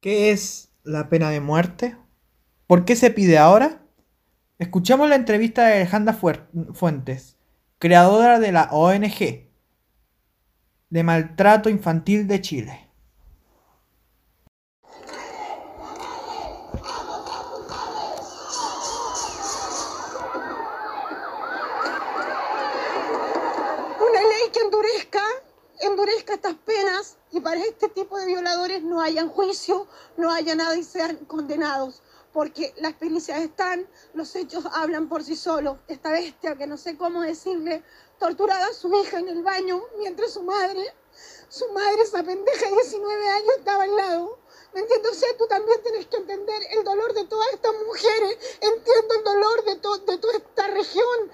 ¿Qué es la pena de muerte? ¿Por qué se pide ahora? Escuchamos la entrevista de Alejandra Fuentes, creadora de la ONG de Maltrato Infantil de Chile. Una ley que endurezca, endurezca estas penas y para este tipo de violadores no hayan juicio, no haya nada y sean condenados. Porque las pericias están, los hechos hablan por sí solos. Esta bestia, que no sé cómo decirle, torturaba a su hija en el baño mientras su madre, su madre, esa pendeja de 19 años, estaba al lado. ¿Me entiendes? Tú también tienes que entender el dolor de todas estas mujeres. Entiendo el dolor de, de toda esta región.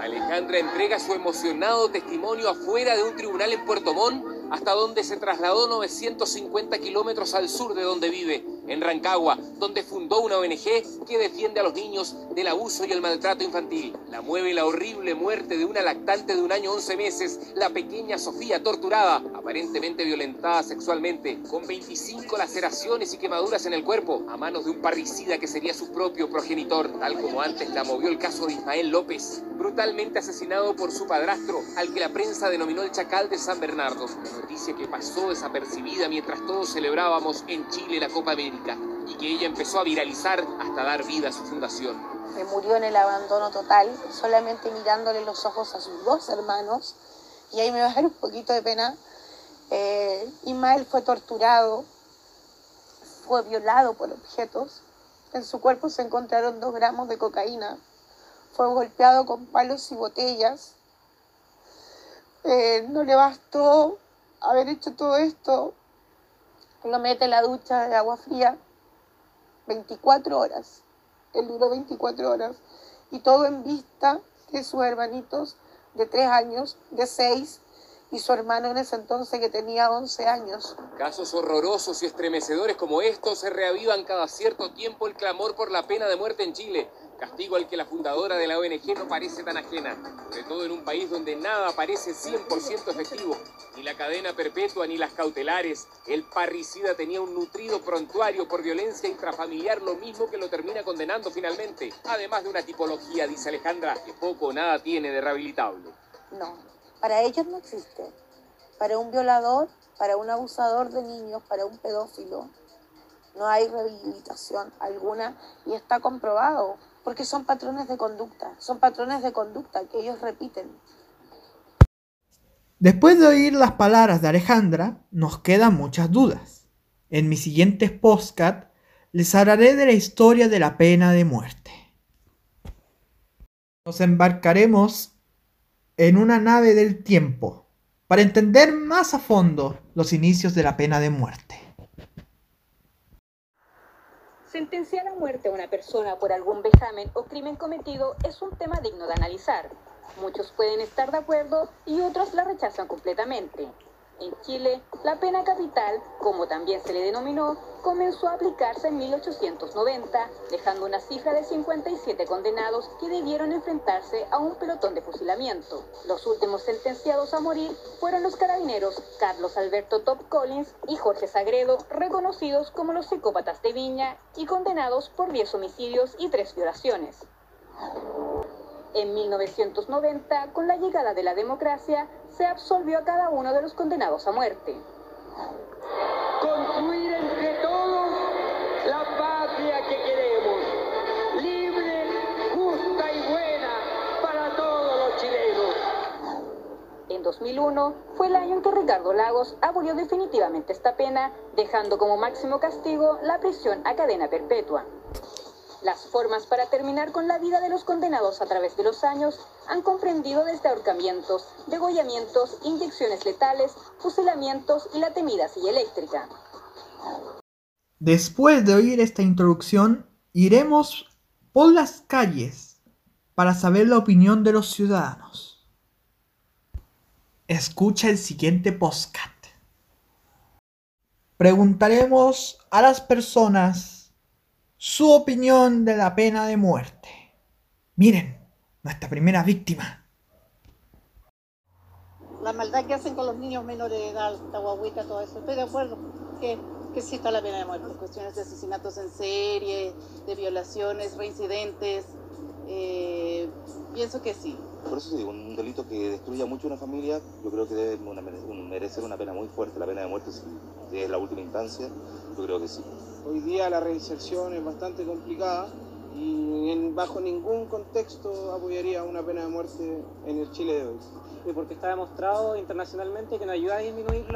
Alejandra entrega su emocionado testimonio afuera de un tribunal en Puerto Montt hasta donde se trasladó 950 kilómetros al sur de donde vive, en Rancagua, donde fundó una ONG que defiende a los niños del abuso y el maltrato infantil. La mueve la horrible muerte de una lactante de un año 11 meses, la pequeña Sofía torturada, aparentemente violentada sexualmente, con 25 laceraciones y quemaduras en el cuerpo, a manos de un parricida que sería su propio progenitor, tal como antes la movió el caso de Ismael López, brutalmente asesinado por su padrastro, al que la prensa denominó el chacal de San Bernardo noticia que pasó desapercibida mientras todos celebrábamos en Chile la Copa América y que ella empezó a viralizar hasta dar vida a su fundación. Me murió en el abandono total, solamente mirándole los ojos a sus dos hermanos, y ahí me va a dar un poquito de pena. Eh, Ismael fue torturado, fue violado por objetos, en su cuerpo se encontraron dos gramos de cocaína, fue golpeado con palos y botellas, eh, no le bastó haber hecho todo esto, lo mete en la ducha de agua fría 24 horas. Él duró 24 horas. Y todo en vista de sus hermanitos de 3 años, de 6 y su hermano en ese entonces que tenía 11 años. Casos horrorosos y estremecedores como estos se reavivan cada cierto tiempo el clamor por la pena de muerte en Chile castigo al que la fundadora de la ONG no parece tan ajena, sobre todo en un país donde nada parece 100% efectivo, ni la cadena perpetua ni las cautelares. El parricida tenía un nutrido prontuario por violencia intrafamiliar, lo mismo que lo termina condenando finalmente, además de una tipología, dice Alejandra, que poco o nada tiene de rehabilitable. No, para ellos no existe. Para un violador, para un abusador de niños, para un pedófilo, no hay rehabilitación alguna y está comprobado porque son patrones de conducta, son patrones de conducta que ellos repiten. Después de oír las palabras de Alejandra, nos quedan muchas dudas. En mis siguientes postcat les hablaré de la historia de la pena de muerte. Nos embarcaremos en una nave del tiempo para entender más a fondo los inicios de la pena de muerte. Sentenciar a muerte a una persona por algún vejamen o crimen cometido es un tema digno de analizar. Muchos pueden estar de acuerdo y otros la rechazan completamente. En Chile, la pena capital, como también se le denominó, comenzó a aplicarse en 1890, dejando una cifra de 57 condenados que debieron enfrentarse a un pelotón de fusilamiento. Los últimos sentenciados a morir fueron los carabineros Carlos Alberto Top Collins y Jorge Sagredo, reconocidos como los psicópatas de Viña y condenados por 10 homicidios y 3 violaciones. En 1990, con la llegada de la democracia, se absolvió a cada uno de los condenados a muerte. Construir entre todos la patria que queremos, libre, justa y buena para todos los chilenos. En 2001 fue el año en que Ricardo Lagos abolió definitivamente esta pena, dejando como máximo castigo la prisión a cadena perpetua. Las formas para terminar con la vida de los condenados a través de los años han comprendido desde ahorcamientos, degollamientos, inyecciones letales, fusilamientos y la temida silla eléctrica. Después de oír esta introducción, iremos por las calles para saber la opinión de los ciudadanos. Escucha el siguiente postcat. Preguntaremos a las personas su opinión de la pena de muerte. Miren, nuestra primera víctima. La maldad que hacen con los niños menores de edad, esta guaguita, todo eso. Estoy de acuerdo que que sí está la pena de muerte, cuestiones de asesinatos en serie, de violaciones, reincidentes, eh, pienso que sí. Por eso digo, un delito que destruya mucho una familia, yo creo que debe merecer una pena muy fuerte, la pena de muerte si es la última instancia, yo creo que sí. Hoy día la reinserción es bastante complicada y en, bajo ningún contexto apoyaría una pena de muerte en el Chile de hoy. Y porque está demostrado internacionalmente que nos ayuda a disminuir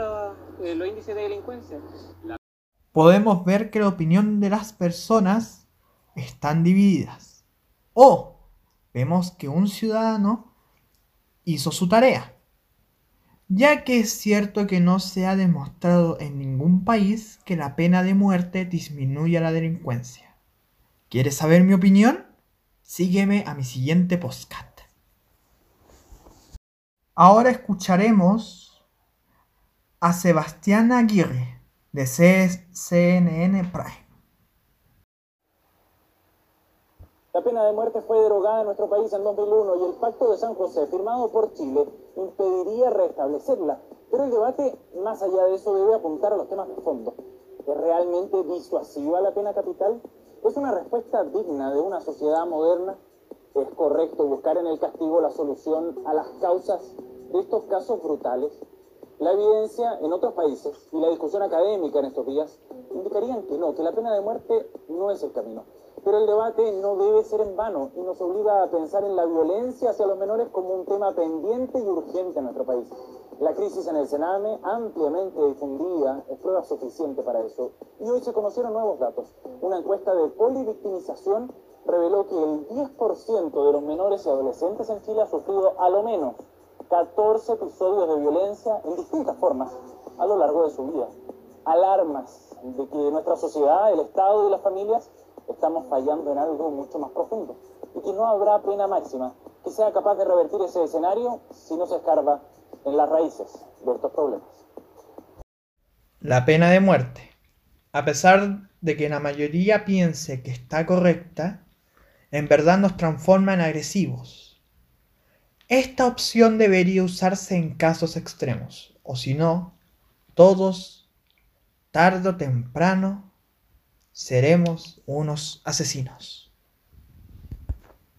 eh, los índices de delincuencia. Podemos ver que la opinión de las personas están divididas. O vemos que un ciudadano hizo su tarea, ya que es cierto que no se ha demostrado en ningún país que la pena de muerte disminuya la delincuencia. ¿Quieres saber mi opinión? Sígueme a mi siguiente postcat. Ahora escucharemos a Sebastián Aguirre de CNN Prime. La pena de muerte fue derogada en nuestro país en 2001 y el Pacto de San José, firmado por Chile, impediría restablecerla. Pero el debate, más allá de eso, debe apuntar a los temas de fondo. ¿Es realmente disuasiva la pena capital? Es una respuesta digna de una sociedad moderna. Es correcto buscar en el castigo la solución a las causas de estos casos brutales. La evidencia en otros países y la discusión académica en estos días indicarían que no, que la pena de muerte no es el camino. Pero el debate no debe ser en vano y nos obliga a pensar en la violencia hacia los menores como un tema pendiente y urgente en nuestro país. La crisis en el Sename, ampliamente difundida, es prueba suficiente para eso. Y hoy se conocieron nuevos datos. Una encuesta de polivictimización reveló que el 10% de los menores y adolescentes en Chile ha sufrido a lo menos 14 episodios de violencia en distintas formas a lo largo de su vida. Alarmas de que nuestra sociedad, el Estado y las familias estamos fallando en algo mucho más profundo y que no habrá pena máxima que sea capaz de revertir ese escenario si no se escarba en las raíces de estos problemas. La pena de muerte. A pesar de que la mayoría piense que está correcta, en verdad nos transforma en agresivos. Esta opción debería usarse en casos extremos, o si no, todos, tarde o temprano, seremos unos asesinos.